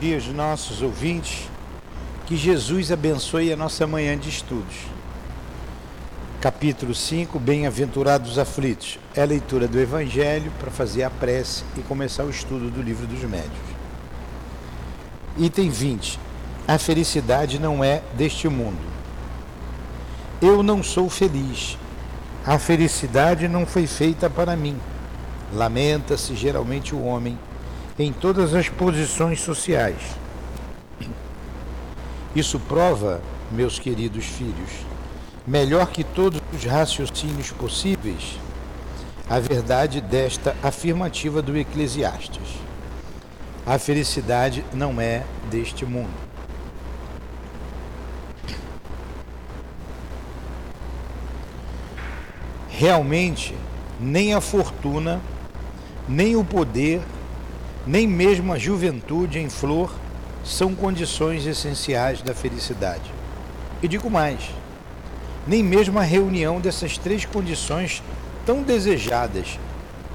dia aos nossos ouvintes. Que Jesus abençoe a nossa manhã de estudos. Capítulo 5, Bem-aventurados aflitos. É a leitura do Evangelho para fazer a prece e começar o estudo do livro dos médios. Item 20. A felicidade não é deste mundo. Eu não sou feliz. A felicidade não foi feita para mim. Lamenta-se geralmente o homem em todas as posições sociais. Isso prova, meus queridos filhos, melhor que todos os raciocínios possíveis, a verdade desta afirmativa do Eclesiastes. A felicidade não é deste mundo. Realmente, nem a fortuna, nem o poder, nem mesmo a juventude em flor são condições essenciais da felicidade. E digo mais, nem mesmo a reunião dessas três condições tão desejadas,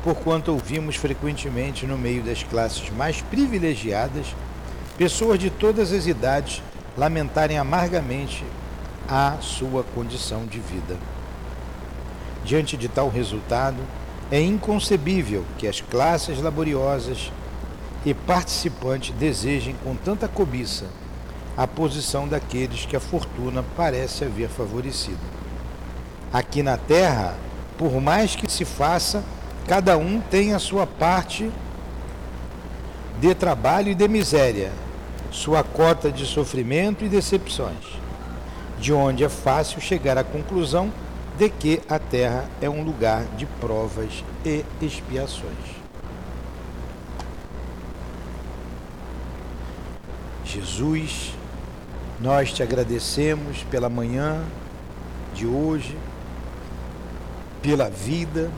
por quanto ouvimos frequentemente no meio das classes mais privilegiadas, pessoas de todas as idades lamentarem amargamente a sua condição de vida. Diante de tal resultado, é inconcebível que as classes laboriosas e participantes desejem com tanta cobiça a posição daqueles que a fortuna parece haver favorecido. Aqui na terra, por mais que se faça, cada um tem a sua parte de trabalho e de miséria, sua cota de sofrimento e decepções, de onde é fácil chegar à conclusão de que a terra é um lugar de provas e expiações. Jesus, nós te agradecemos pela manhã de hoje, pela vida,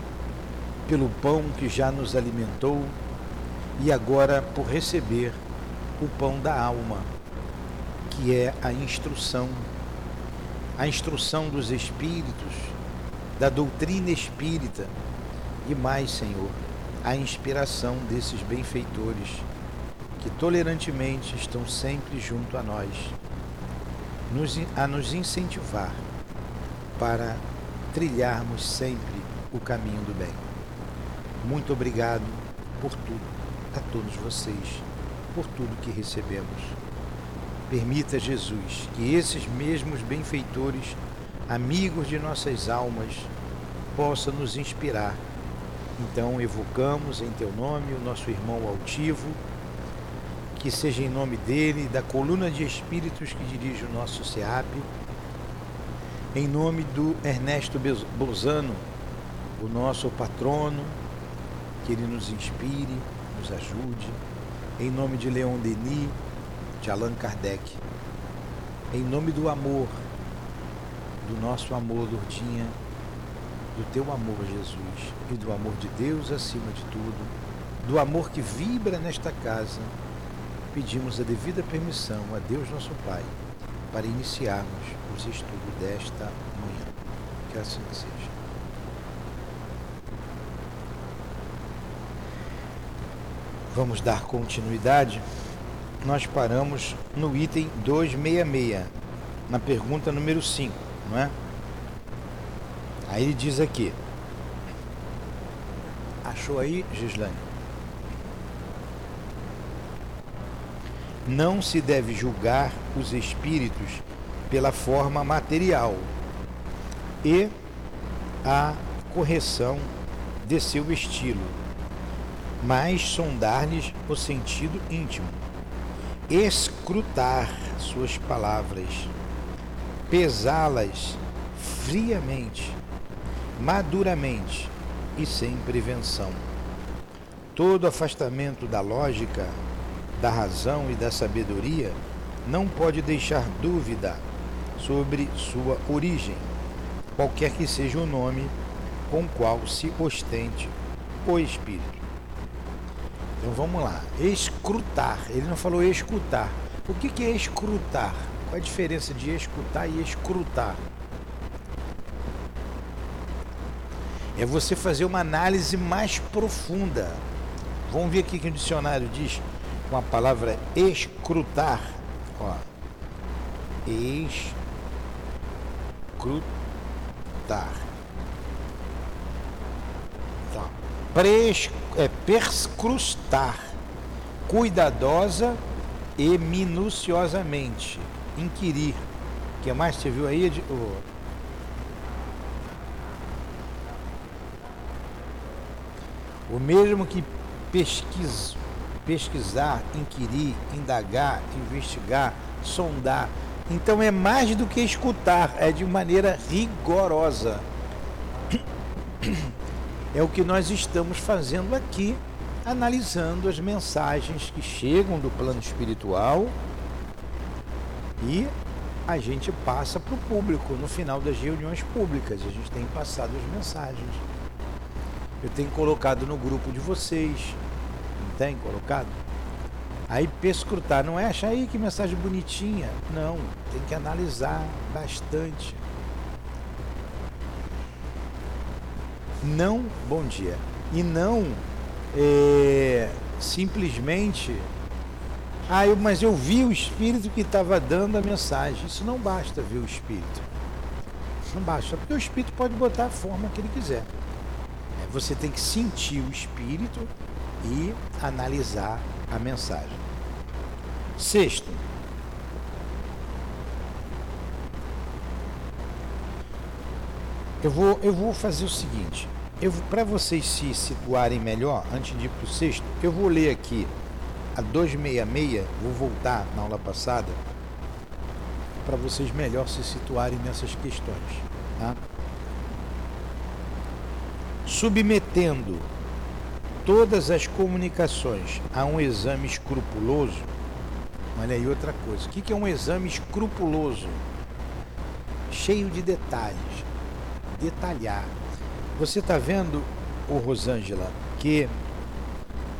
pelo pão que já nos alimentou e agora por receber o pão da alma, que é a instrução, a instrução dos espíritos, da doutrina espírita e mais, Senhor, a inspiração desses benfeitores que tolerantemente estão sempre junto a nós, nos, a nos incentivar para trilharmos sempre o caminho do bem. Muito obrigado por tudo, a todos vocês, por tudo que recebemos. Permita, Jesus, que esses mesmos benfeitores, amigos de nossas almas, possam nos inspirar. Então, evocamos em Teu nome o nosso irmão altivo que seja em nome dele, da coluna de espíritos que dirige o nosso SEAP, em nome do Ernesto Bolzano, o nosso patrono, que ele nos inspire, nos ajude, em nome de Leon Denis, de Allan Kardec, em nome do amor, do nosso amor, Lourdinha, do teu amor, Jesus, e do amor de Deus acima de tudo, do amor que vibra nesta casa pedimos a devida permissão a Deus nosso Pai para iniciarmos os estudos desta manhã. Que assim seja. Vamos dar continuidade. Nós paramos no item 266, na pergunta número 5, não é? Aí ele diz aqui. Achou aí, Gislane? Não se deve julgar os espíritos pela forma material e a correção de seu estilo, mas sondar-lhes o sentido íntimo, escrutar suas palavras, pesá-las friamente, maduramente e sem prevenção. Todo afastamento da lógica da razão e da sabedoria, não pode deixar dúvida sobre sua origem, qualquer que seja o nome com qual se ostente o espírito. Então vamos lá, escrutar. Ele não falou escutar. O que, que é escrutar? Qual a diferença de escutar e escrutar? É você fazer uma análise mais profunda. Vamos ver aqui que o dicionário diz com a palavra escrutar. Ó. Escrutar. Então, pres, é, perscrustar. Cuidadosa e minuciosamente. Inquirir. O que mais você viu aí? Oh. O mesmo que pesquisa, pesquisar, inquirir, indagar, investigar, sondar. Então é mais do que escutar, é de maneira rigorosa. É o que nós estamos fazendo aqui, analisando as mensagens que chegam do plano espiritual e a gente passa para o público no final das reuniões públicas. A gente tem passado as mensagens. Eu tenho colocado no grupo de vocês. Não tem colocado? Aí pescrutar, não é achar aí que mensagem bonitinha. Não, tem que analisar bastante. Não, bom dia. E não é, simplesmente. Ah, eu, mas eu vi o espírito que estava dando a mensagem. Isso não basta ver o espírito. Não basta, porque o espírito pode botar a forma que ele quiser. É, você tem que sentir o espírito e analisar a mensagem. Sexto, eu vou, eu vou fazer o seguinte, para vocês se situarem melhor, antes de ir para o sexto, eu vou ler aqui a 266, vou voltar na aula passada, para vocês melhor se situarem nessas questões. Tá? Submetendo todas as comunicações a um exame escrupuloso, olha aí outra coisa. O que é um exame escrupuloso? Cheio de detalhes. Detalhar. Você está vendo, ô Rosângela, que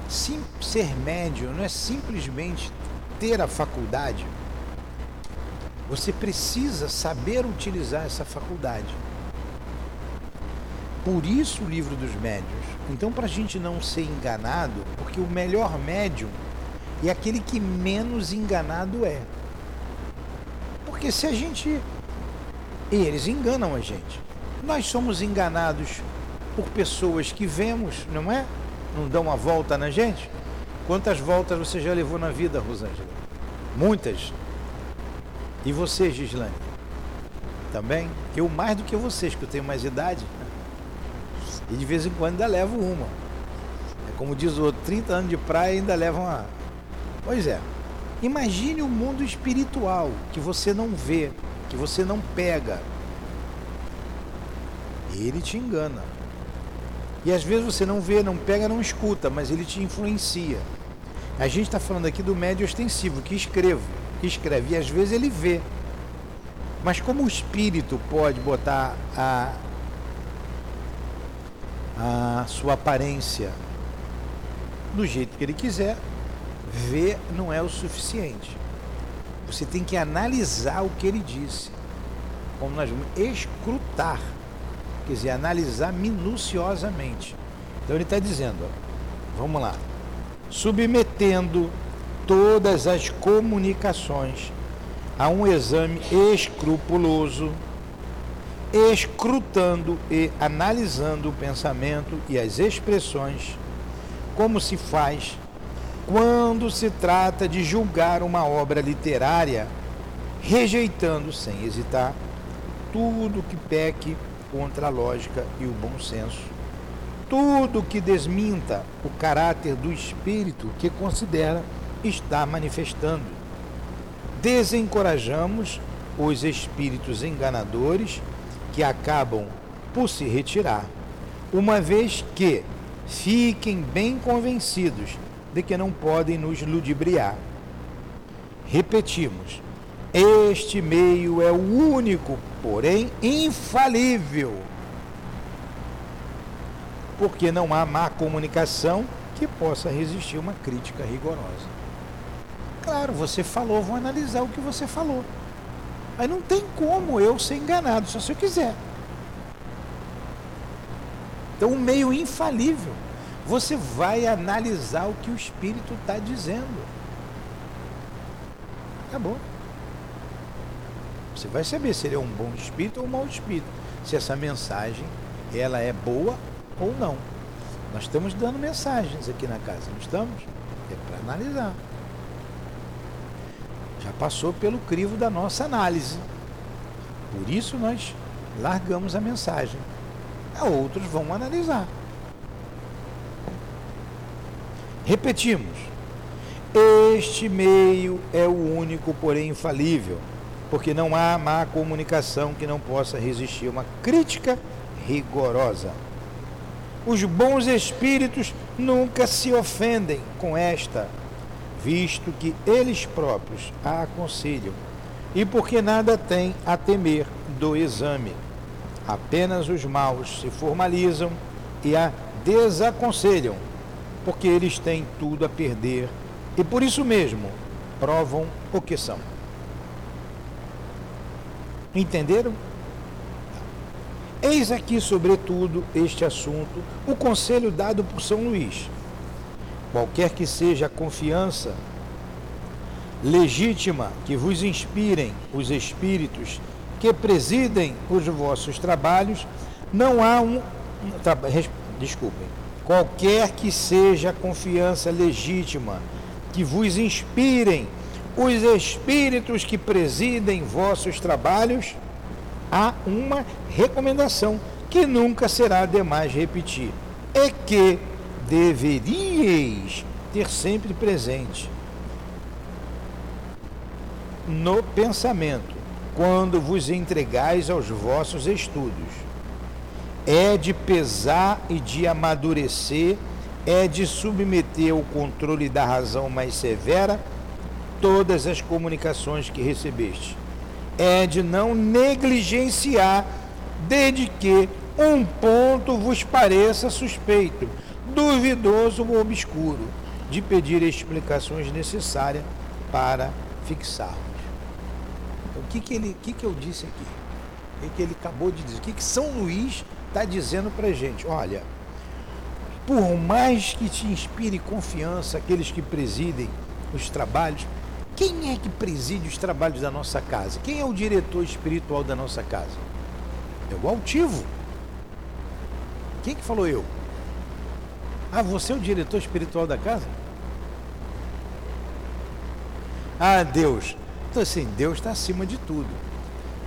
sim, ser médio não é simplesmente ter a faculdade. Você precisa saber utilizar essa faculdade. Por isso o livro dos médios. Então, para a gente não ser enganado, porque o melhor médium é aquele que menos enganado é. Porque se a gente. Eles enganam a gente. Nós somos enganados por pessoas que vemos, não é? Não dão uma volta na gente? Quantas voltas você já levou na vida, Rosângela? Muitas. E você, Gislane? Também? Eu mais do que vocês, que eu tenho mais idade. E de vez em quando ainda levo uma. É como diz o outro, 30 anos de praia ainda leva uma. Pois é. Imagine o mundo espiritual que você não vê, que você não pega. Ele te engana. E às vezes você não vê, não pega, não escuta, mas ele te influencia. A gente está falando aqui do médio ostensivo, que escreve, que escreve, e às vezes ele vê. Mas como o espírito pode botar a, a sua aparência do jeito que ele quiser, ver não é o suficiente. Você tem que analisar o que ele disse. Como nós vamos escrutar, quer dizer, analisar minuciosamente. Então ele está dizendo, ó, vamos lá, submetendo todas as comunicações a um exame escrupuloso escrutando e analisando o pensamento e as expressões, como se faz quando se trata de julgar uma obra literária, rejeitando sem hesitar tudo que peque contra a lógica e o bom senso, tudo que desminta o caráter do espírito que considera estar manifestando. Desencorajamos os espíritos enganadores que acabam por se retirar, uma vez que fiquem bem convencidos de que não podem nos ludibriar. Repetimos, este meio é o único, porém infalível, porque não há má comunicação que possa resistir uma crítica rigorosa. Claro, você falou, vou analisar o que você falou. Mas não tem como eu ser enganado, só se eu quiser. Então, um meio infalível. Você vai analisar o que o Espírito está dizendo. Acabou. Você vai saber se ele é um bom espírito ou um mau espírito. Se essa mensagem ela é boa ou não. Nós estamos dando mensagens aqui na casa, não estamos? É para analisar. Já passou pelo crivo da nossa análise. Por isso nós largamos a mensagem. Outros vão analisar. Repetimos. Este meio é o único, porém infalível, porque não há má comunicação que não possa resistir a uma crítica rigorosa. Os bons espíritos nunca se ofendem com esta, visto que eles próprios a aconselham, e porque nada têm a temer do exame. Apenas os maus se formalizam e a desaconselham, porque eles têm tudo a perder e por isso mesmo provam o que são. Entenderam? Eis aqui, sobretudo, este assunto, o conselho dado por São Luís. Qualquer que seja a confiança legítima que vos inspirem os espíritos que presidem os vossos trabalhos, não há um. Desculpem. Qualquer que seja a confiança legítima que vos inspirem os espíritos que presidem vossos trabalhos, há uma recomendação que nunca será demais repetir: é que deveríeis ter sempre presente no pensamento, quando vos entregais aos vossos estudos. É de pesar e de amadurecer é de submeter ao controle da razão mais severa todas as comunicações que recebeste. É de não negligenciar, desde que um ponto vos pareça suspeito, duvidoso ou obscuro, de pedir explicações necessárias para fixá-los. Então, o que, que, ele, que, que eu disse aqui? O que, que ele acabou de dizer? O que, que São Luís está dizendo para gente? Olha, por mais que te inspire confiança aqueles que presidem os trabalhos, quem é que preside os trabalhos da nossa casa? Quem é o diretor espiritual da nossa casa? É o altivo. Quem que falou eu? Ah, você é o diretor espiritual da casa? Ah, Deus. Então assim, Deus está acima de tudo.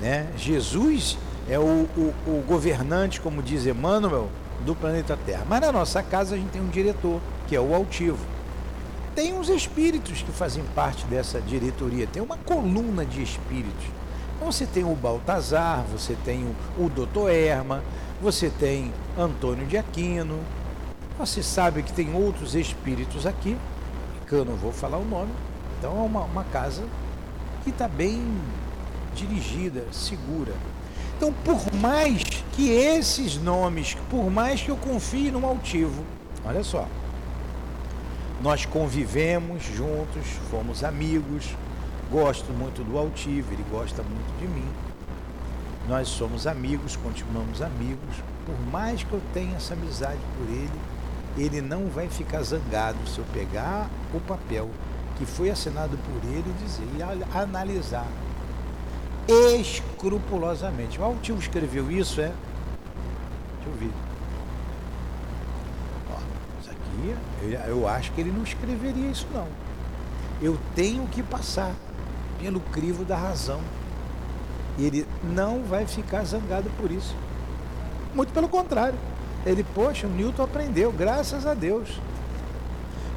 Né? Jesus é o, o, o governante, como diz Emmanuel, do planeta Terra. Mas na nossa casa a gente tem um diretor, que é o altivo. Tem uns espíritos que fazem parte dessa diretoria, tem uma coluna de espíritos. Então você tem o Baltazar, você tem o, o Doutor Erma, você tem Antônio de Aquino, você sabe que tem outros espíritos aqui, que eu não vou falar o nome. Então é uma, uma casa que está bem dirigida, segura. Então, por mais que esses nomes, por mais que eu confie no altivo, olha só, nós convivemos juntos, fomos amigos, gosto muito do altivo, ele gosta muito de mim. Nós somos amigos, continuamos amigos. Por mais que eu tenha essa amizade por ele, ele não vai ficar zangado se eu pegar o papel que foi assinado por ele e dizer, e analisar escrupulosamente. O Altivo escreveu isso, é? Deixa eu ver. Ó, isso aqui, eu, acho que ele não escreveria isso, não. Eu tenho que passar pelo crivo da razão. Ele não vai ficar zangado por isso. Muito pelo contrário. Ele, poxa, o Newton aprendeu, graças a Deus.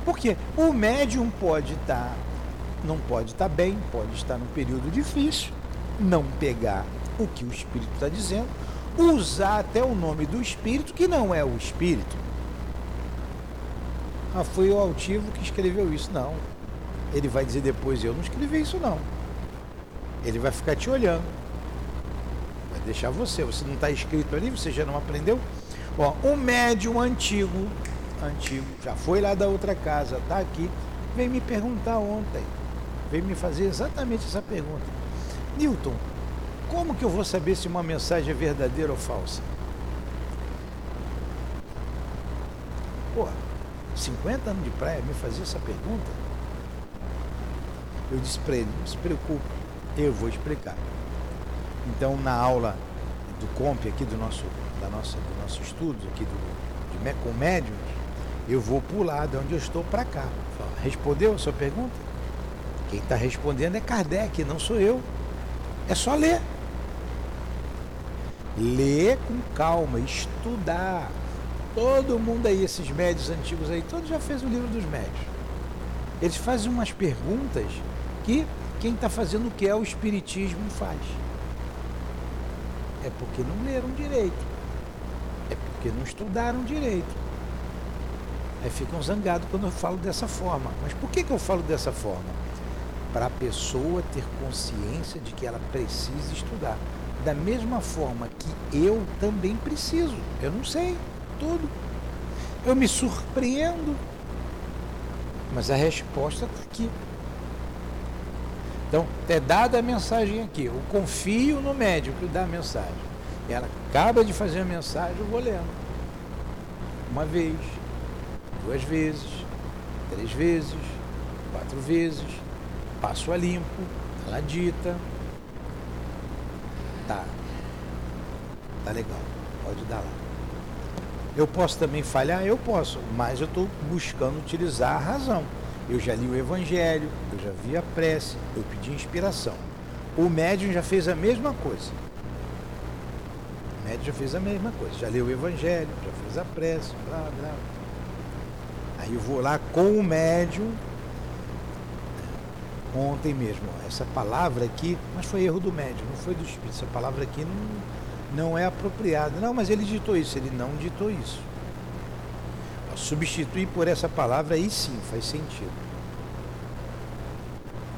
Porque o médium pode estar, tá, não pode estar tá bem, pode estar num período difícil não pegar o que o Espírito está dizendo, usar até o nome do Espírito, que não é o Espírito. Ah, foi o altivo que escreveu isso. Não. Ele vai dizer depois, eu não escrevi isso não. Ele vai ficar te olhando. Vai deixar você. Você não está escrito ali, você já não aprendeu? Ó, um médium antigo, antigo, já foi lá da outra casa, está aqui, veio me perguntar ontem. Veio me fazer exatamente essa pergunta. Newton, como que eu vou saber se uma mensagem é verdadeira ou falsa? Pô, 50 anos de praia me fazer essa pergunta? Eu disse para ele, não se preocupe, eu vou explicar. Então, na aula do COMP aqui do nosso, da nossa, do nosso estudo aqui do, de, com médiums, eu vou pular de onde eu estou para cá. Respondeu a sua pergunta? Quem está respondendo é Kardec, não sou eu. É só ler. Ler com calma, estudar. Todo mundo aí, esses médios antigos aí, todos já fez o livro dos médios. Eles fazem umas perguntas que quem está fazendo o que é o Espiritismo faz. É porque não leram direito. Porque não estudaram direito. Aí ficam zangados quando eu falo dessa forma. Mas por que, que eu falo dessa forma? Para a pessoa ter consciência de que ela precisa estudar. Da mesma forma que eu também preciso. Eu não sei tudo. Eu me surpreendo. Mas a resposta está aqui. Então, é dada a mensagem aqui. Eu confio no médico que dá a mensagem. Ela acaba de fazer a mensagem, eu vou lendo. Uma vez, duas vezes, três vezes, quatro vezes, passo a limpo, ela dita. Tá. Tá legal. Pode dar lá. Eu posso também falhar? Eu posso, mas eu estou buscando utilizar a razão. Eu já li o Evangelho, eu já vi a prece, eu pedi inspiração. O médium já fez a mesma coisa. Já fez a mesma coisa. Já leu o Evangelho, já fez a prece, blá, blá. Aí eu vou lá com o médium. Ontem mesmo, essa palavra aqui, mas foi erro do médium, não foi do espírito. Essa palavra aqui não, não é apropriada. Não, mas ele ditou isso. Ele não ditou isso substituir por essa palavra, aí sim faz sentido.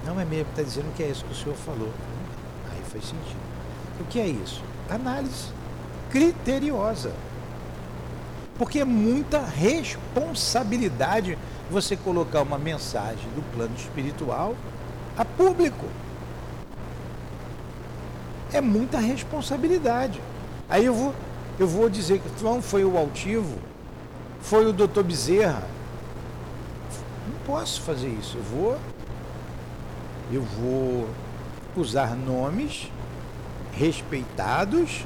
Não é mesmo, está dizendo que é isso que o senhor falou. Aí faz sentido. O que é isso? Análise criteriosa. Porque é muita responsabilidade você colocar uma mensagem do plano espiritual a público. É muita responsabilidade. Aí eu vou, eu vou dizer que não foi o altivo, foi o doutor Bezerra. Não posso fazer isso. Eu vou, eu vou usar nomes respeitados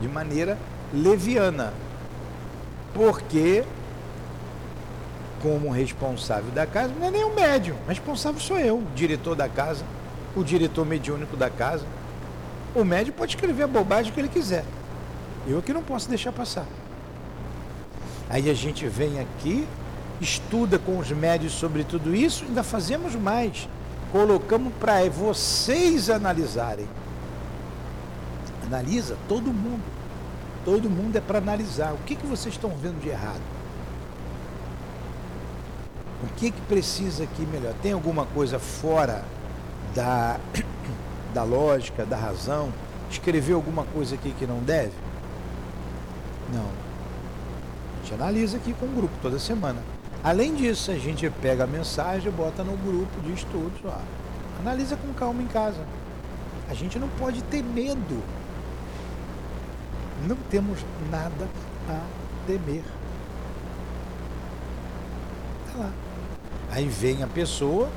de maneira leviana. Porque, como responsável da casa, não é nem o médium, responsável sou eu, o diretor da casa, o diretor mediúnico da casa. O médium pode escrever a bobagem que ele quiser. Eu que não posso deixar passar. Aí a gente vem aqui, estuda com os médios sobre tudo isso, ainda fazemos mais. Colocamos para vocês analisarem. Analisa todo mundo. Todo mundo é para analisar. O que, que vocês estão vendo de errado? O que, que precisa aqui melhor? Tem alguma coisa fora da, da lógica, da razão? Escrever alguma coisa aqui que não deve? Não gente analisa aqui com o grupo toda semana. Além disso, a gente pega a mensagem bota no grupo de estudos lá. Analisa com calma em casa. A gente não pode ter medo. Não temos nada a temer. Tá lá. Aí vem a pessoa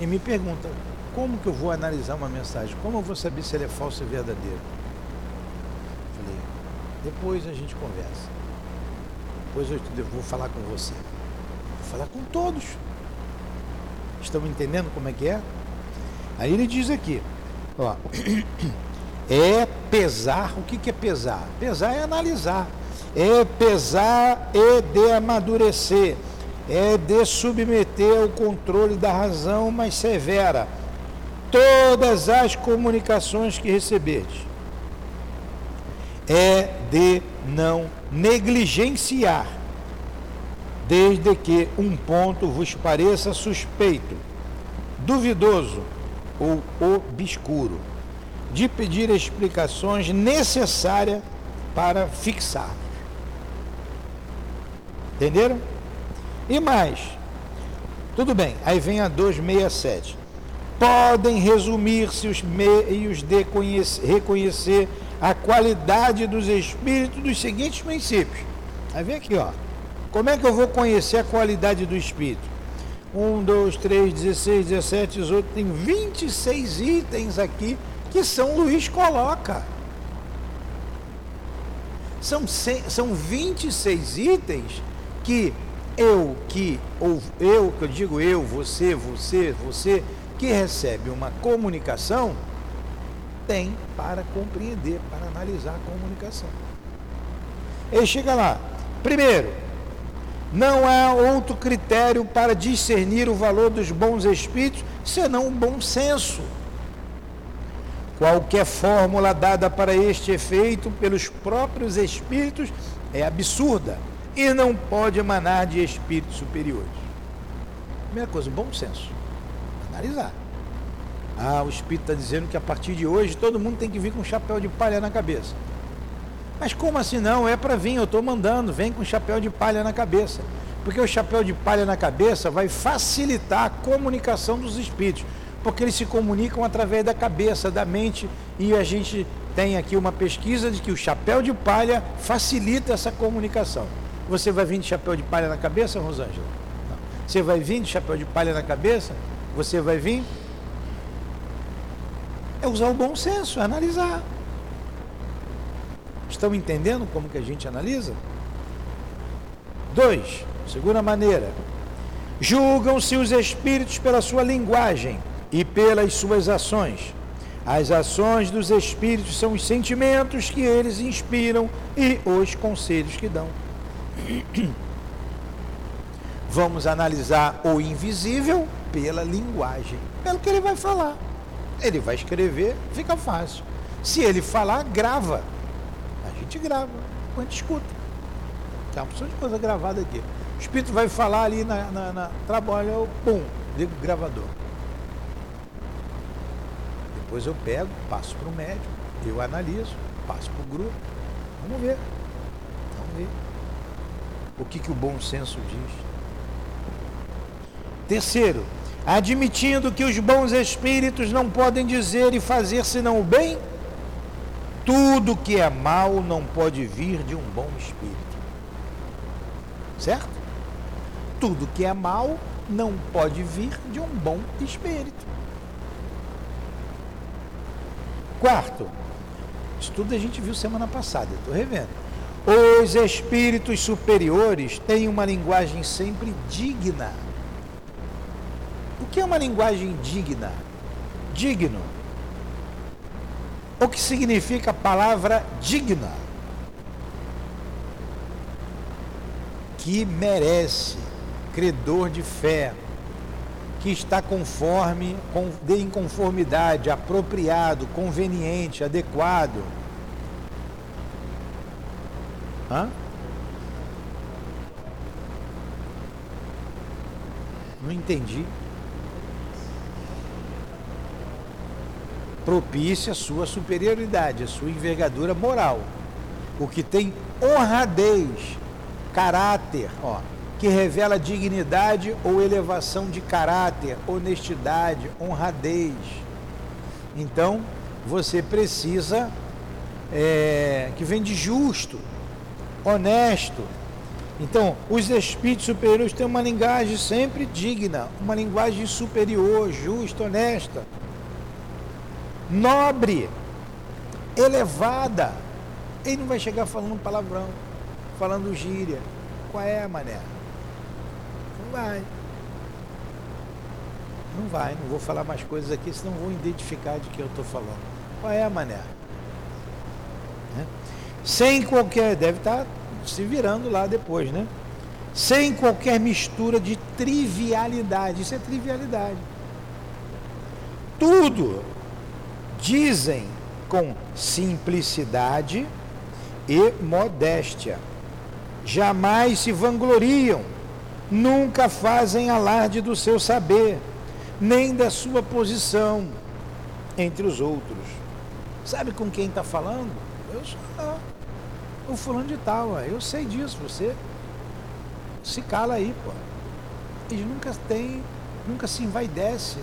e me pergunta: como que eu vou analisar uma mensagem? Como eu vou saber se ela é falsa ou verdadeira? Falei: depois a gente conversa. Depois eu vou falar com você. Vou falar com todos. Estão entendendo como é que é? Aí ele diz aqui, ó, é pesar, o que, é pesar? Pesar é analisar, é pesar e de amadurecer, é de submeter ao controle da razão mais severa. Todas as comunicações que receberes. É de não negligenciar, desde que um ponto vos pareça suspeito, duvidoso ou obscuro, de pedir explicações necessárias para fixar. Entenderam? E mais, tudo bem, aí vem a 267. Podem resumir-se os meios de conhecer, reconhecer a qualidade dos espíritos dos seguintes princípios. Aí vem aqui, ó. Como é que eu vou conhecer a qualidade do espírito? 1, 2, 3, 16, 17, 18, tem 26 itens aqui que São Luís coloca. São, são 26 itens que eu, que, ou eu, que eu digo eu, você, você, você, que recebe uma comunicação, tem para compreender, para analisar a comunicação. Ele chega lá. Primeiro, não há outro critério para discernir o valor dos bons espíritos senão o bom senso. Qualquer fórmula dada para este efeito pelos próprios espíritos é absurda e não pode emanar de espíritos superiores. Primeira coisa, bom senso. Analisar. Ah, o espírito está dizendo que a partir de hoje todo mundo tem que vir com chapéu de palha na cabeça. Mas como assim não? É para vir, eu estou mandando, vem com chapéu de palha na cabeça. Porque o chapéu de palha na cabeça vai facilitar a comunicação dos espíritos. Porque eles se comunicam através da cabeça, da mente, e a gente tem aqui uma pesquisa de que o chapéu de palha facilita essa comunicação. Você vai vir de chapéu de palha na cabeça, Rosângela? Não. Você vai vir de chapéu de palha na cabeça? Você vai vir? É usar o bom senso, é analisar. Estão entendendo como que a gente analisa? Dois, segunda maneira, julgam-se os espíritos pela sua linguagem e pelas suas ações. As ações dos espíritos são os sentimentos que eles inspiram e os conselhos que dão. Vamos analisar o invisível pela linguagem, pelo que ele vai falar. Ele vai escrever, fica fácil. Se ele falar, grava gente grava, a gente escuta. Tem uma opção de coisa gravada aqui. O espírito vai falar ali na, na, na trabalho, eu, pum, ligo o gravador. Depois eu pego, passo para o médico, eu analiso, passo para o grupo. Vamos ver. Vamos ver. O que, que o bom senso diz. Terceiro, admitindo que os bons espíritos não podem dizer e fazer senão o bem, tudo que é mal não pode vir de um bom espírito. Certo? Tudo que é mal não pode vir de um bom espírito. Quarto, isso tudo a gente viu semana passada, estou revendo. Os espíritos superiores têm uma linguagem sempre digna. O que é uma linguagem digna? Digno o que significa a palavra digna? Que merece, credor de fé, que está conforme, de inconformidade, apropriado, conveniente, adequado. Hã? Não entendi. propicia a sua superioridade, a sua envergadura moral. O que tem honradez, caráter, ó, que revela dignidade ou elevação de caráter, honestidade, honradez. Então, você precisa é, que vem de justo, honesto. Então, os espíritos superiores têm uma linguagem sempre digna, uma linguagem superior, justa, honesta nobre, elevada. Ele não vai chegar falando palavrão, falando gíria. Qual é, mané? Vai. Não vai, não vou falar mais coisas aqui, senão vou identificar de que eu estou falando. Qual é, mané? Né? Sem qualquer. Deve estar tá se virando lá depois, né? Sem qualquer mistura de trivialidade. Isso é trivialidade. Tudo dizem com simplicidade e modéstia. Jamais se vangloriam, nunca fazem alarde do seu saber, nem da sua posição entre os outros. Sabe com quem está falando? Eu sou o fulano de tal, eu sei disso, você se cala aí, pô. Eles nunca tem, nunca se envaidece,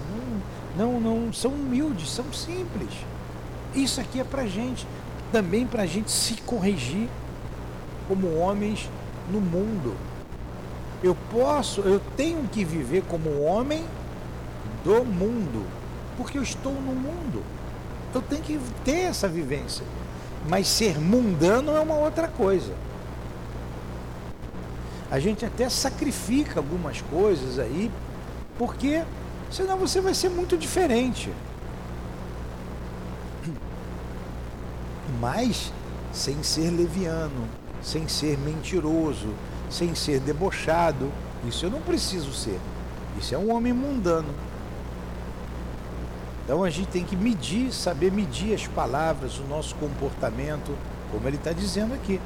não, não, não são humildes, são simples. Isso aqui é para gente, também para a gente se corrigir como homens no mundo. Eu posso, eu tenho que viver como homem do mundo, porque eu estou no mundo. Eu tenho que ter essa vivência. Mas ser mundano é uma outra coisa. A gente até sacrifica algumas coisas aí, porque senão você vai ser muito diferente. Mas sem ser leviano, sem ser mentiroso, sem ser debochado. Isso eu não preciso ser. Isso é um homem mundano. Então a gente tem que medir, saber medir as palavras, o nosso comportamento, como ele está dizendo aqui.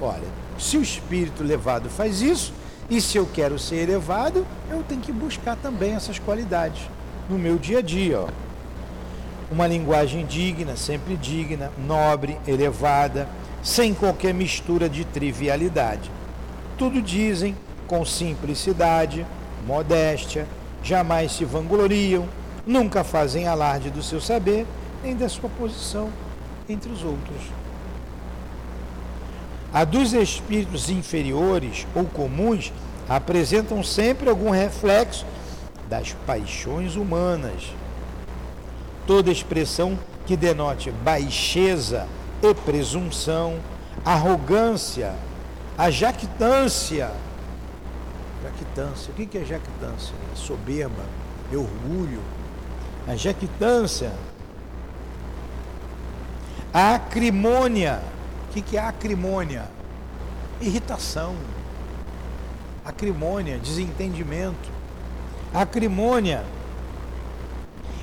Olha, se o espírito elevado faz isso, e se eu quero ser elevado, eu tenho que buscar também essas qualidades no meu dia a dia. Ó. Uma linguagem digna, sempre digna, nobre, elevada, sem qualquer mistura de trivialidade. Tudo dizem com simplicidade, modéstia, jamais se vangloriam, nunca fazem alarde do seu saber nem da sua posição entre os outros. A dos espíritos inferiores ou comuns apresentam sempre algum reflexo das paixões humanas. Toda expressão que denote baixeza e presunção, arrogância, a jactância. Jactância, o que é jactância? É soberba, é orgulho. A jactância. A acrimônia. O que é acrimônia? Irritação. Acrimônia, desentendimento. Acrimônia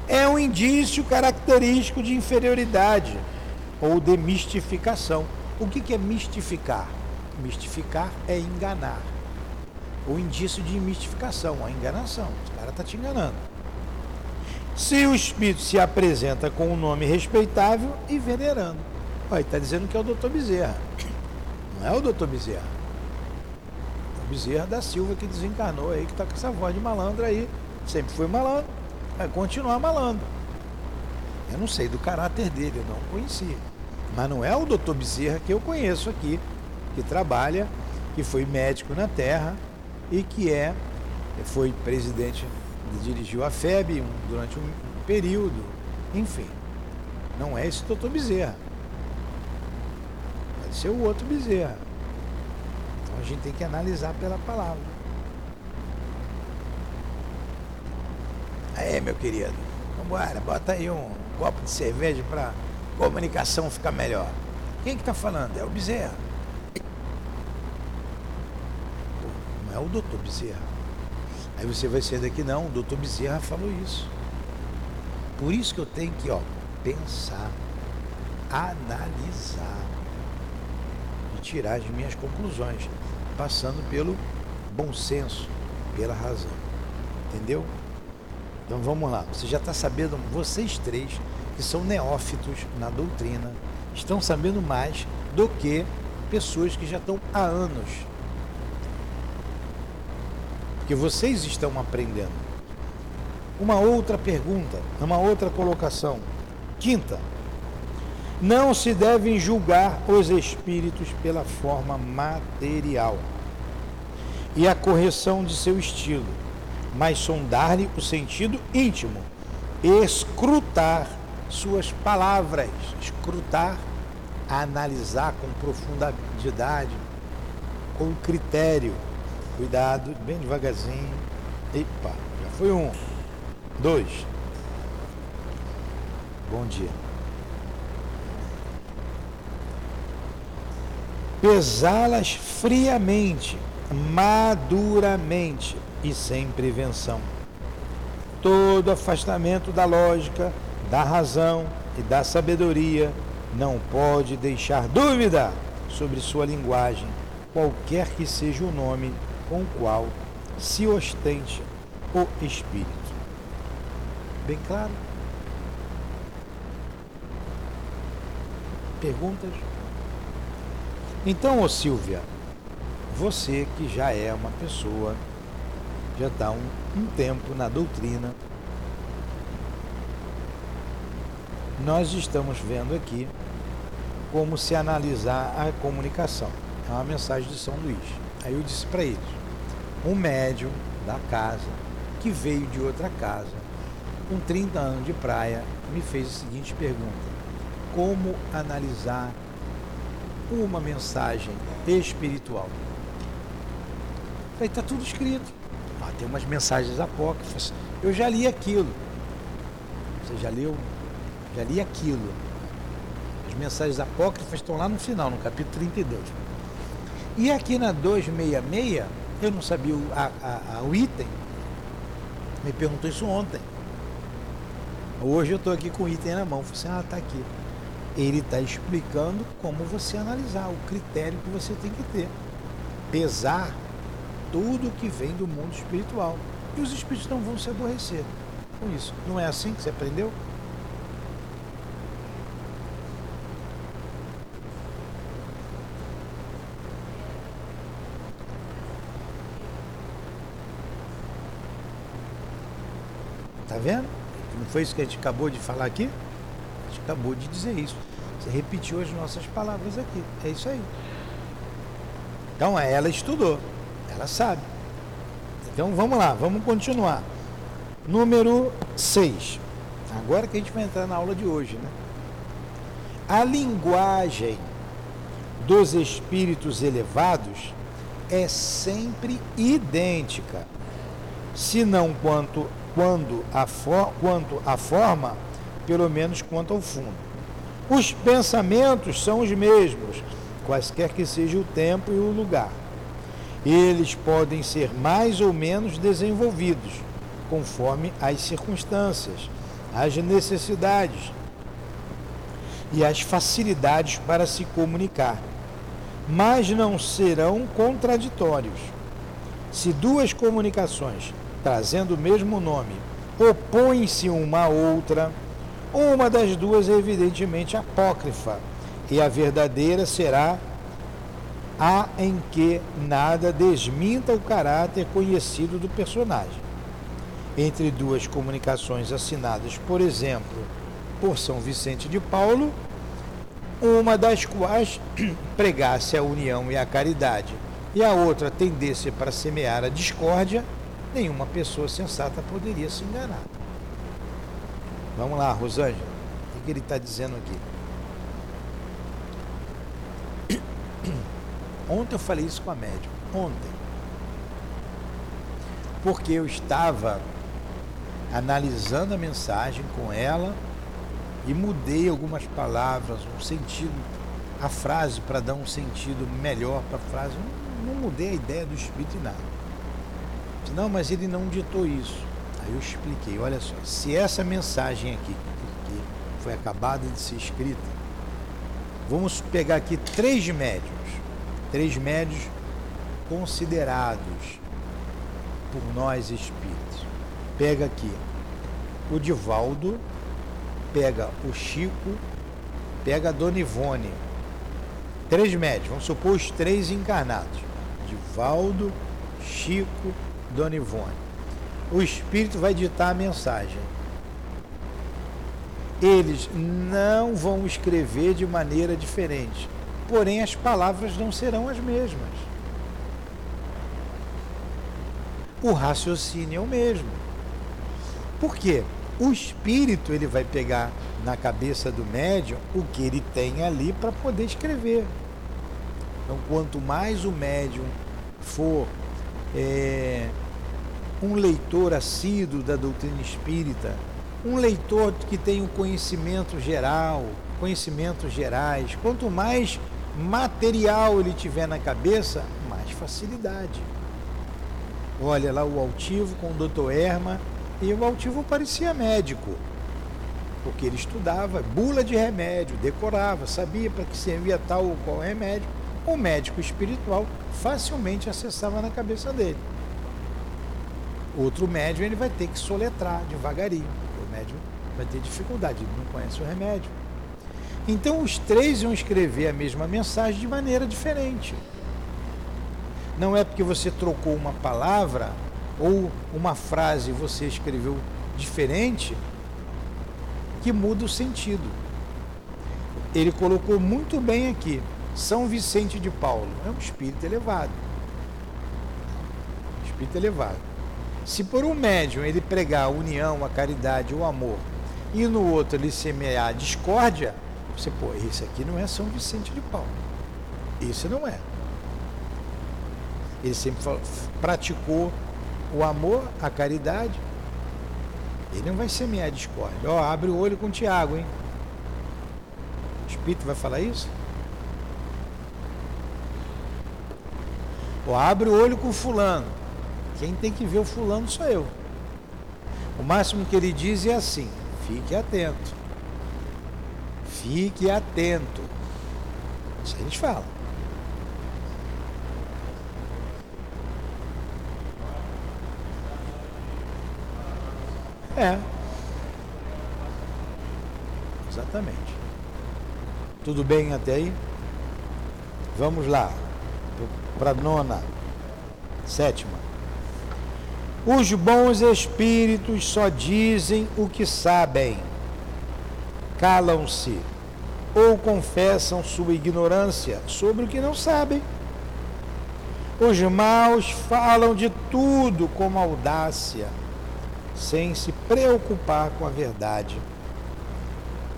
é um indício característico de inferioridade ou de mistificação. O que é mistificar? Mistificar é enganar. O indício de mistificação, a enganação. O cara está te enganando. Se o espírito se apresenta com um nome respeitável e venerando. Olha, está dizendo que é o doutor Bezerra. Não é o doutor Bezerra. O Bezerra da Silva que desencarnou aí, que está com essa voz de malandro aí. Sempre foi malandro, vai continuar malandro. Eu não sei do caráter dele, eu não conhecia. Mas não é o doutor Bezerra que eu conheço aqui, que trabalha, que foi médico na Terra e que é, foi presidente, dirigiu a FEB durante um período, enfim. Não é esse doutor Bezerra. Pode ser o outro Bezerra. Então a gente tem que analisar pela palavra. Aí, meu querido, vamos embora, bota aí um copo de cerveja para comunicação ficar melhor. Quem que está falando? É o Bezerra. É o doutor Bezerra. Aí você vai ser daqui, não, o doutor Bezerra falou isso. Por isso que eu tenho que ó, pensar, analisar e tirar as minhas conclusões, passando pelo bom senso, pela razão. Entendeu? Então vamos lá. Você já está sabendo, vocês três que são neófitos na doutrina, estão sabendo mais do que pessoas que já estão há anos. Porque vocês estão aprendendo. Uma outra pergunta, uma outra colocação. Quinta, não se devem julgar os espíritos pela forma material e a correção de seu estilo, mas sondar-lhe o sentido íntimo, escrutar suas palavras, escrutar, analisar com profundidade, com critério. Cuidado, bem devagarzinho. Epa, já foi um. Dois. Bom dia. Pesá-las friamente, maduramente e sem prevenção. Todo afastamento da lógica da razão e da sabedoria, não pode deixar dúvida sobre sua linguagem, qualquer que seja o nome com o qual se ostente o espírito. Bem claro? Perguntas? Então, ô Silvia, você que já é uma pessoa, já está um, um tempo na doutrina, nós estamos vendo aqui como se analisar a comunicação. É uma mensagem de São Luís. Aí eu disse para eles: um médium da casa que veio de outra casa, com 30 anos de praia, me fez a seguinte pergunta: Como analisar uma mensagem espiritual? Falei, está tudo escrito. Ah, tem umas mensagens apócrifas. Eu já li aquilo. Você já leu? Já li aquilo. As mensagens apócrifas estão lá no final, no capítulo 32. E aqui na 266, eu não sabia o, a, a, o item. Me perguntou isso ontem. Hoje eu estou aqui com o item na mão. Falei assim, ah, está aqui. Ele está explicando como você analisar, o critério que você tem que ter. Pesar tudo que vem do mundo espiritual. E os espíritos não vão se aborrecer com isso. Não é assim que você aprendeu? Vendo? Não foi isso que a gente acabou de falar aqui? A gente acabou de dizer isso. Você repetiu as nossas palavras aqui. É isso aí. Então ela estudou. Ela sabe. Então vamos lá, vamos continuar. Número 6. Agora que a gente vai entrar na aula de hoje, né? A linguagem dos espíritos elevados é sempre idêntica, se não quanto, quando a for, quanto à forma, pelo menos quanto ao fundo. Os pensamentos são os mesmos, quaisquer que seja o tempo e o lugar. Eles podem ser mais ou menos desenvolvidos, conforme as circunstâncias, as necessidades e as facilidades para se comunicar, mas não serão contraditórios. Se duas comunicações trazendo o mesmo nome opõem-se uma à outra, uma das duas é evidentemente apócrifa e a verdadeira será há em que nada desminta o caráter conhecido do personagem. Entre duas comunicações assinadas, por exemplo, por São Vicente de Paulo, uma das quais pregasse a união e a caridade, e a outra tendesse para semear a discórdia, nenhuma pessoa sensata poderia se enganar. Vamos lá, Rosângela, o que ele está dizendo aqui? Ontem eu falei isso com a médium. Ontem. Porque eu estava analisando a mensagem com ela e mudei algumas palavras, um sentido, a frase para dar um sentido melhor para a frase. Não, não, mudei a ideia do espírito e nada. Não, mas ele não ditou isso. Aí eu expliquei, olha só, se essa mensagem aqui, que foi acabada de ser escrita, vamos pegar aqui três médios três médios considerados por nós espíritos. Pega aqui o Divaldo, pega o Chico, pega a Dona Ivone. Três médios, vamos supor os três encarnados. Divaldo, Chico, Dona Ivone. O espírito vai ditar a mensagem. Eles não vão escrever de maneira diferente porém as palavras não serão as mesmas. O raciocínio é o mesmo. Por quê? O espírito ele vai pegar na cabeça do médium o que ele tem ali para poder escrever. Então, quanto mais o médium for é, um leitor assíduo da doutrina espírita, um leitor que tem o um conhecimento geral, conhecimentos gerais, quanto mais material ele tiver na cabeça, mais facilidade. Olha lá o altivo com o doutor Erma, e o altivo parecia médico, porque ele estudava bula de remédio, decorava, sabia para que servia tal ou qual remédio. O médico espiritual facilmente acessava na cabeça dele. Outro médium ele vai ter que soletrar devagarinho. O médium vai ter dificuldade, ele não conhece o remédio. Então os três iam escrever a mesma mensagem de maneira diferente. Não é porque você trocou uma palavra ou uma frase você escreveu diferente que muda o sentido. Ele colocou muito bem aqui. São Vicente de Paulo é um espírito elevado. espírito elevado. Se por um médium ele pregar a união, a caridade, o amor, e no outro ele semear a discórdia, você, pô, esse aqui não é São Vicente de Paulo. Esse não é. Ele sempre praticou o amor, a caridade. Ele não vai semear a discórdia. Ó, abre o olho com o Tiago, hein? O Espírito vai falar isso? Ó, abre o olho com fulano. Quem tem que ver o fulano sou eu. O máximo que ele diz é assim: fique atento. Fique atento. Isso a gente fala. É. Exatamente. Tudo bem até aí? Vamos lá. Para nona, sétima. Os bons espíritos só dizem o que sabem, calam-se ou confessam sua ignorância sobre o que não sabem. Os maus falam de tudo com audácia, sem se preocupar com a verdade.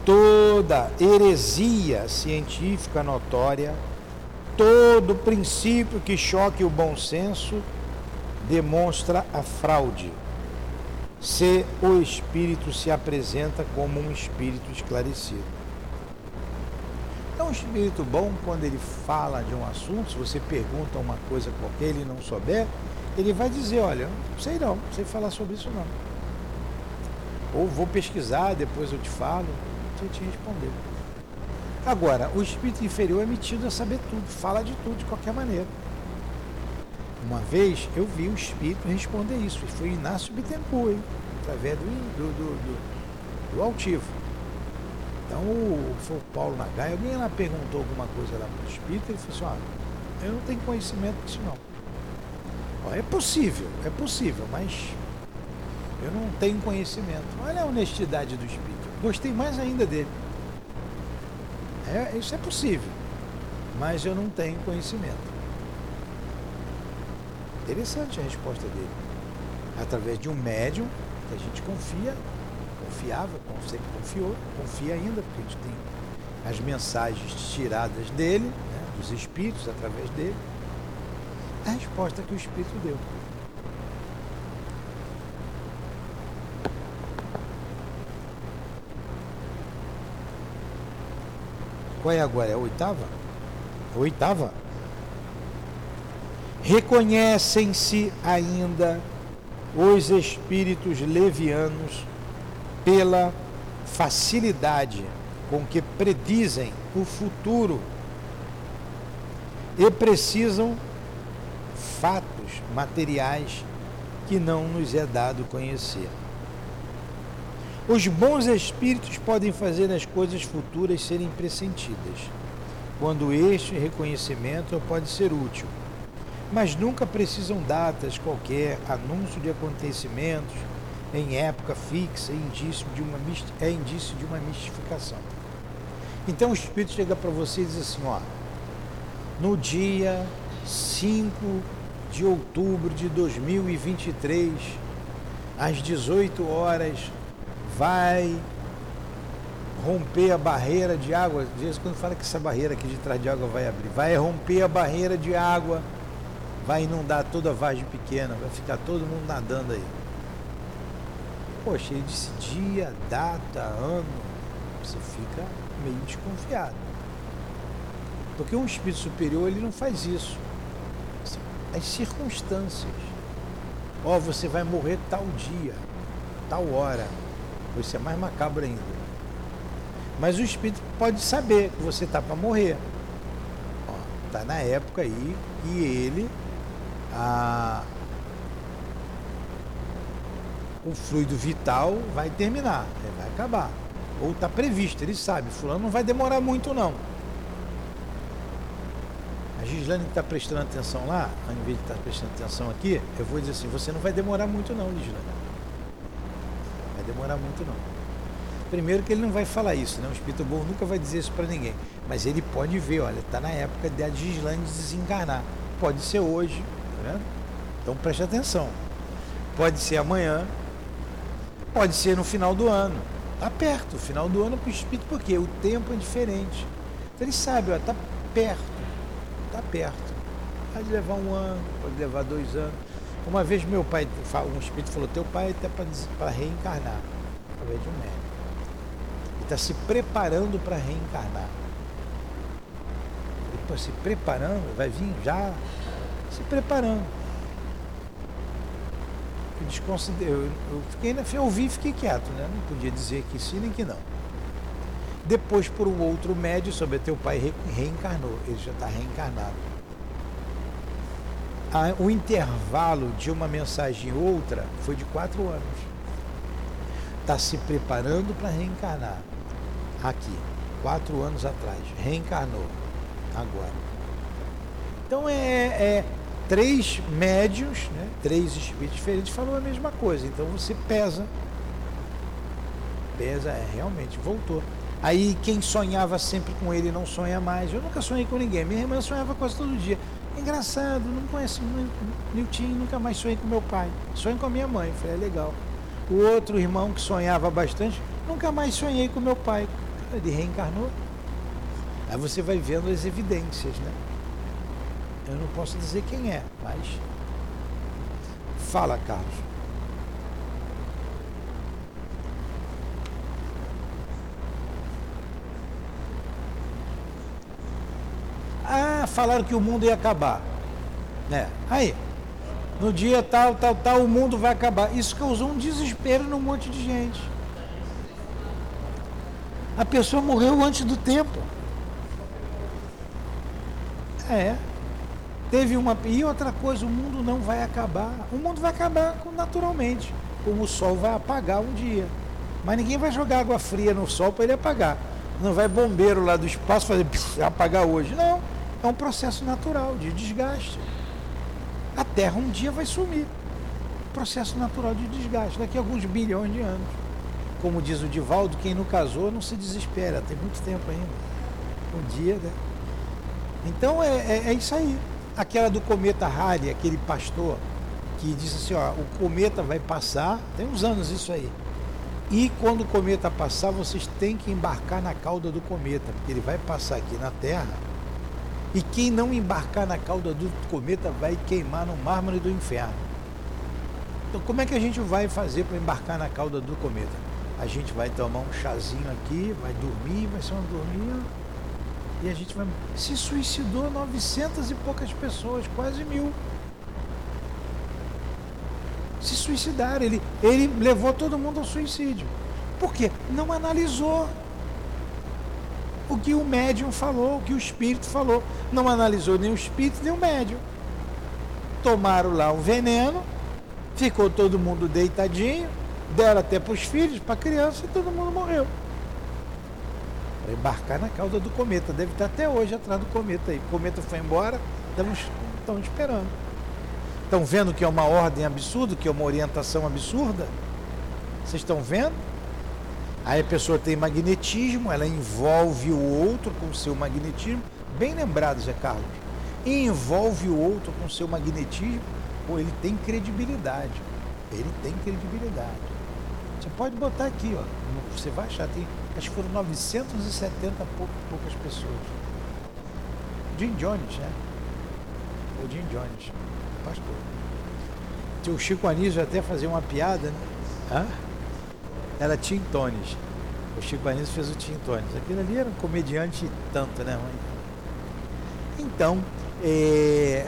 Toda heresia científica notória, todo princípio que choque o bom senso, demonstra a fraude, se o espírito se apresenta como um espírito esclarecido. Então, um espírito bom, quando ele fala de um assunto, se você pergunta uma coisa qualquer, ele não souber, ele vai dizer: Olha, não sei não, não sei falar sobre isso não. Ou vou pesquisar, depois eu te falo. Você te respondeu. Agora, o espírito inferior é metido a saber tudo, fala de tudo de qualquer maneira. Uma vez eu vi o espírito responder isso, e foi Inácio Bittencourt, através do, do, do, do, altivo. Então foi o Paulo Nagai, alguém lá perguntou alguma coisa lá para o espírito, ele falou assim, olha, eu não tenho conhecimento disso não. É possível, é possível, mas eu não tenho conhecimento. Olha a honestidade do espírito. Gostei mais ainda dele. É, isso é possível, mas eu não tenho conhecimento. Interessante a resposta dele. Através de um médium que a gente confia, confiava, sempre confiou, confia ainda, porque a gente tem as mensagens tiradas dele, né, dos espíritos, através dele. A resposta que o espírito deu. Qual é agora? É a oitava? A oitava? Reconhecem-se ainda os espíritos levianos pela facilidade com que predizem o futuro e precisam fatos materiais que não nos é dado conhecer. Os bons espíritos podem fazer as coisas futuras serem pressentidas, quando este reconhecimento pode ser útil, mas nunca precisam datas qualquer, anúncio de acontecimentos em época fixa, indício de uma, é indício de uma mistificação. Então o Espírito chega para você e diz assim, ó, no dia 5 de outubro de 2023, às 18 horas, vai romper a barreira de água. Às vezes quando fala que essa barreira aqui de trás de água vai abrir, vai romper a barreira de água, vai inundar toda a vargem pequena, vai ficar todo mundo nadando aí. Poxa, ele disse dia, data, ano, você fica meio desconfiado. Porque um espírito superior ele não faz isso. As circunstâncias. Ó, oh, você vai morrer tal dia, tal hora isso é mais macabro ainda. Mas o espírito pode saber que você está para morrer. Está na época aí e ele, a, o fluido vital vai terminar, vai acabar. Ou está previsto, ele sabe, fulano não vai demorar muito não. A Gislane que está prestando atenção lá, ao invés de estar tá prestando atenção aqui, eu vou dizer assim, você não vai demorar muito não, Gislane vai demorar muito não. Primeiro que ele não vai falar isso, né? O espírito bom nunca vai dizer isso para ninguém. Mas ele pode ver, olha, está na época de a desencarnar. Pode ser hoje, vendo? Então preste atenção. Pode ser amanhã, pode ser no final do ano. Está perto, final do ano para o espírito, porque o tempo é diferente. Então ele sabe, está perto, está perto. Pode levar um ano, pode levar dois anos. Uma vez meu pai, um espírito falou, teu pai até para reencarnar, através de um médico. Ele está se preparando para reencarnar. Ele está se preparando, vai vir já se preparando. Eu, eu, fiquei, eu ouvi e fiquei quieto, né? Não podia dizer que sim nem que não. Depois, por um outro médio, sobre teu pai re, reencarnou. Ele já está reencarnado o intervalo de uma mensagem e outra foi de quatro anos. Está se preparando para reencarnar. Aqui, quatro anos atrás. Reencarnou. Agora. Então é, é três médios, né? três espíritos diferentes falou a mesma coisa. Então você pesa. Pesa, é, realmente, voltou. Aí quem sonhava sempre com ele não sonha mais. Eu nunca sonhei com ninguém. Minha irmã sonhava quase todo dia. Engraçado, não conheço Nilton, nunca mais sonhei com meu pai. Sonhei com a minha mãe, foi é legal. O outro irmão que sonhava bastante, nunca mais sonhei com meu pai. Ele reencarnou. Aí você vai vendo as evidências, né? Eu não posso dizer quem é, mas. Fala, Carlos. Ah, falaram que o mundo ia acabar. Né? Aí, no dia tal, tal, tal, o mundo vai acabar. Isso causou um desespero num monte de gente. A pessoa morreu antes do tempo. É. Teve uma. E outra coisa, o mundo não vai acabar. O mundo vai acabar naturalmente. Como o sol vai apagar um dia. Mas ninguém vai jogar água fria no sol para ele apagar. Não vai bombeiro lá do espaço fazer apagar hoje. Não. É um processo natural de desgaste. A Terra um dia vai sumir. Processo natural de desgaste, daqui a alguns bilhões de anos. Como diz o Divaldo, quem não casou não se desespera, tem muito tempo ainda. Um dia, né? Então é, é, é isso aí. Aquela do cometa Halley, aquele pastor que disse assim, ó, o cometa vai passar, tem uns anos isso aí. E quando o cometa passar, vocês têm que embarcar na cauda do cometa, porque ele vai passar aqui na Terra e quem não embarcar na cauda do cometa vai queimar no mármore do inferno. Então, como é que a gente vai fazer para embarcar na cauda do cometa? A gente vai tomar um chazinho aqui, vai dormir, vai ser uma dorminha, e a gente vai. Se suicidou 900 e poucas pessoas, quase mil. Se suicidaram. Ele, ele levou todo mundo ao suicídio. Por quê? Não analisou o que o médium falou, o que o espírito falou. Não analisou nem o espírito nem o médium. Tomaram lá um veneno, ficou todo mundo deitadinho, deram até para os filhos, para a criança e todo mundo morreu. Para embarcar na cauda do cometa. Deve estar até hoje atrás do cometa aí. O cometa foi embora, estamos esperando. Estão vendo que é uma ordem absurda, que é uma orientação absurda? Vocês estão vendo? Aí a pessoa tem magnetismo, ela envolve o outro com seu magnetismo. Bem lembrado, Zé Carlos. Envolve o outro com seu magnetismo, pô, ele tem credibilidade. Ele tem credibilidade. Você pode botar aqui, ó. Você vai achar, tem, acho que foram 970 poucas pessoas. Jim Jones, né? O Jim Jones, pastor. O Chico Anísio até fazia uma piada, né? Hã? Era Tim Tones. O Chico Anísio fez o Tim Tones. Aquilo ali era um comediante tanto, né? Então, é...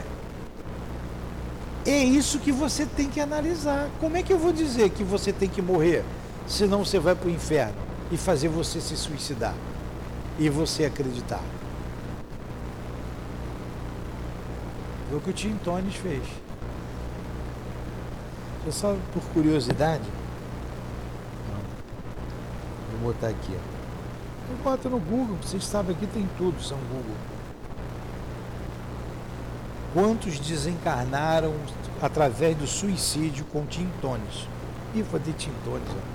é isso que você tem que analisar. Como é que eu vou dizer que você tem que morrer, senão você vai para o inferno e fazer você se suicidar e você acreditar? Foi o que o Tim Tones fez. Só por curiosidade, botar aqui. Ó. Bota no Google, vocês sabem aqui tem tudo, são Google. Quantos desencarnaram através do suicídio com tintones? Ih, vou ter tintones. Ó.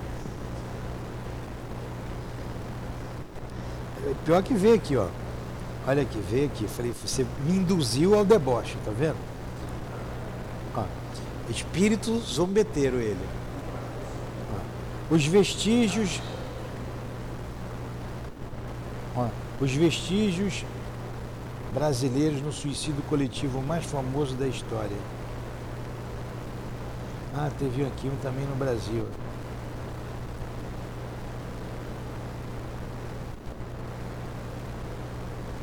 É pior que ver aqui, ó. Olha aqui, veio aqui. Falei, você me induziu ao deboche, tá vendo? Ó. Espírito zombeteiro ele. Os vestígios. Os vestígios brasileiros no suicídio coletivo mais famoso da história. Ah, teve aqui um também no Brasil.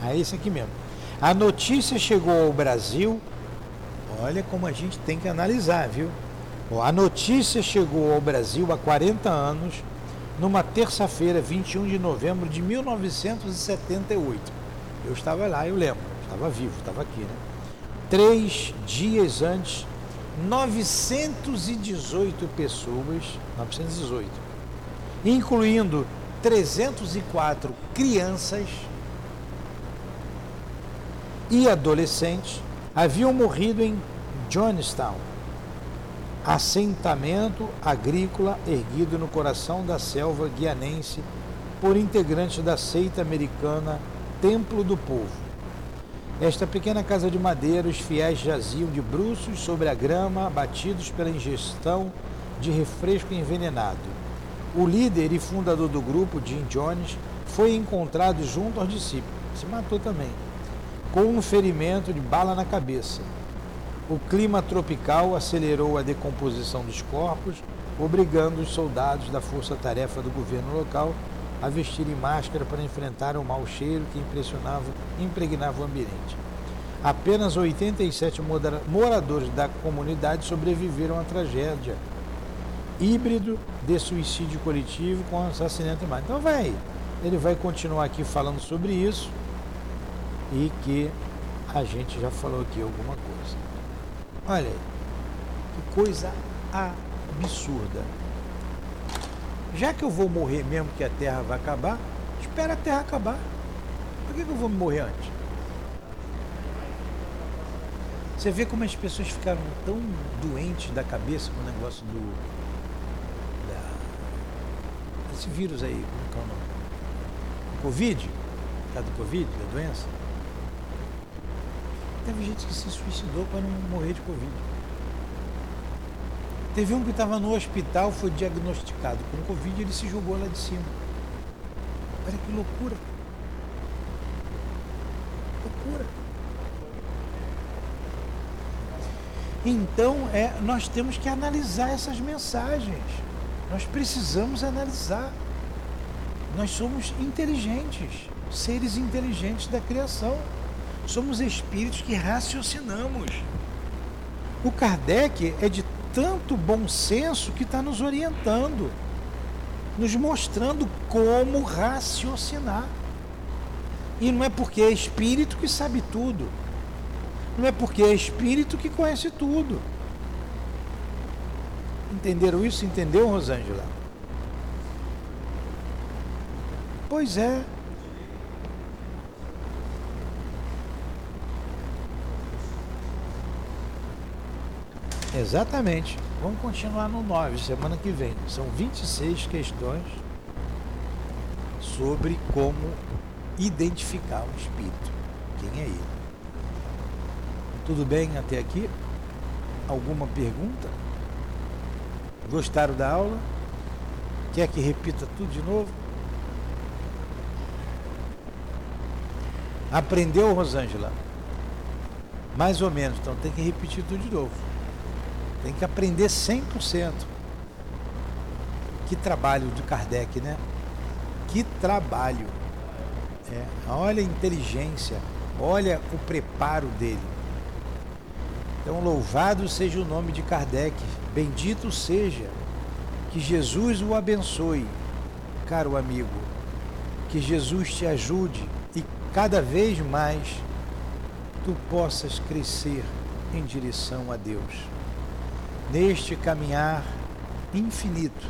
Ah, esse aqui mesmo. A notícia chegou ao Brasil. Olha como a gente tem que analisar, viu? A notícia chegou ao Brasil há 40 anos, numa terça-feira, 21 de novembro de 1978. Eu estava lá, eu lembro, estava vivo, estava aqui, né? Três dias antes, 918 pessoas, 918, incluindo 304 crianças e adolescentes, haviam morrido em Johnstown, assentamento agrícola erguido no coração da selva guianense por integrantes da seita americana Templo do Povo. Esta pequena casa de madeira, os fiéis jaziam de bruços sobre a grama, abatidos pela ingestão de refresco envenenado. O líder e fundador do grupo, Jim Jones, foi encontrado junto aos discípulos. Se matou também, com um ferimento de bala na cabeça. O clima tropical acelerou a decomposição dos corpos, obrigando os soldados da força-tarefa do governo local a vestirem máscara para enfrentar o mau cheiro que impressionava, impregnava o ambiente. Apenas 87 moradores da comunidade sobreviveram à tragédia. Híbrido de suicídio coletivo com assassinato em. Então vai. Ele vai continuar aqui falando sobre isso e que a gente já falou aqui alguma coisa. Olha que coisa absurda. Já que eu vou morrer mesmo que a Terra vai acabar, espera a Terra acabar. Por que, que eu vou morrer antes? Você vê como as pessoas ficaram tão doentes da cabeça com o negócio do. Da, esse vírus aí, como é o nome? O Covid? Tá do Covid, da doença? Teve gente que se suicidou para não morrer de Covid. Teve um que estava no hospital, foi diagnosticado com Covid, ele se jogou lá de cima. Olha que loucura. Loucura. Então, é, nós temos que analisar essas mensagens. Nós precisamos analisar. Nós somos inteligentes, seres inteligentes da criação. Somos espíritos que raciocinamos. O Kardec é de tanto bom senso que está nos orientando, nos mostrando como raciocinar. E não é porque é espírito que sabe tudo. Não é porque é espírito que conhece tudo. Entenderam isso? Entendeu, Rosângela? Pois é. Exatamente. Vamos continuar no 9, semana que vem. São 26 questões sobre como identificar o espírito. Quem é ele? Tudo bem até aqui? Alguma pergunta? Gostaram da aula? Quer que repita tudo de novo? Aprendeu, Rosângela? Mais ou menos, então tem que repetir tudo de novo. Tem que aprender 100%. Que trabalho de Kardec, né? Que trabalho. É, olha a inteligência, olha o preparo dele. Então, louvado seja o nome de Kardec, bendito seja, que Jesus o abençoe, caro amigo, que Jesus te ajude e cada vez mais tu possas crescer em direção a Deus neste caminhar infinito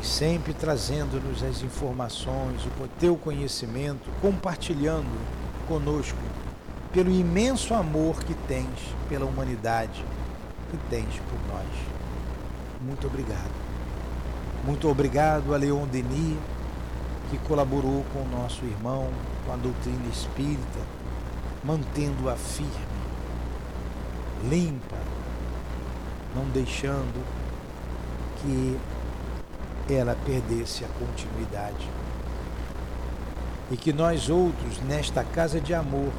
e sempre trazendo-nos as informações, o teu conhecimento, compartilhando conosco pelo imenso amor que tens pela humanidade, que tens por nós. Muito obrigado. Muito obrigado a Leon Denis, que colaborou com o nosso irmão, com a doutrina espírita, mantendo-a firme, limpa, não deixando que ela perdesse a continuidade. E que nós outros, nesta casa de amor,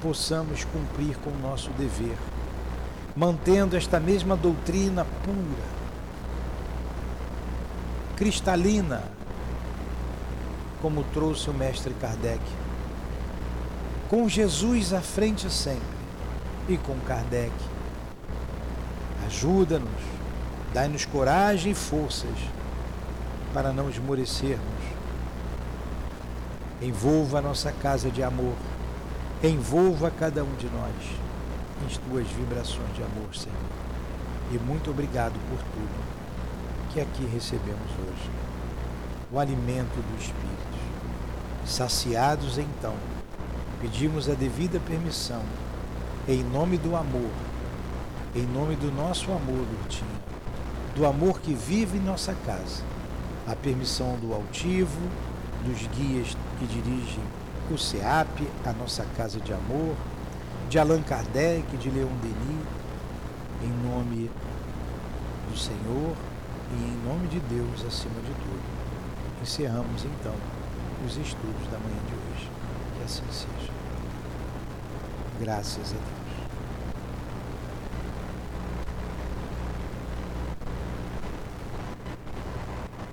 possamos cumprir com o nosso dever, mantendo esta mesma doutrina pura, cristalina, como trouxe o mestre Kardec. Com Jesus à frente sempre e com Kardec. Ajuda-nos, dai-nos coragem e forças para não esmorecermos. Envolva a nossa casa de amor, envolva cada um de nós em tuas vibrações de amor, Senhor. E muito obrigado por tudo que aqui recebemos hoje. O alimento do Espírito. Saciados então, pedimos a devida permissão, em nome do amor, em nome do nosso amor, Lourtinho, do amor que vive em nossa casa, a permissão do altivo, dos guias que dirigem o SEAP, a nossa casa de amor, de Allan Kardec, de Leon Denis, em nome do Senhor e em nome de Deus acima de tudo. Encerramos então os estudos da manhã de hoje. Que assim seja. Graças a Deus.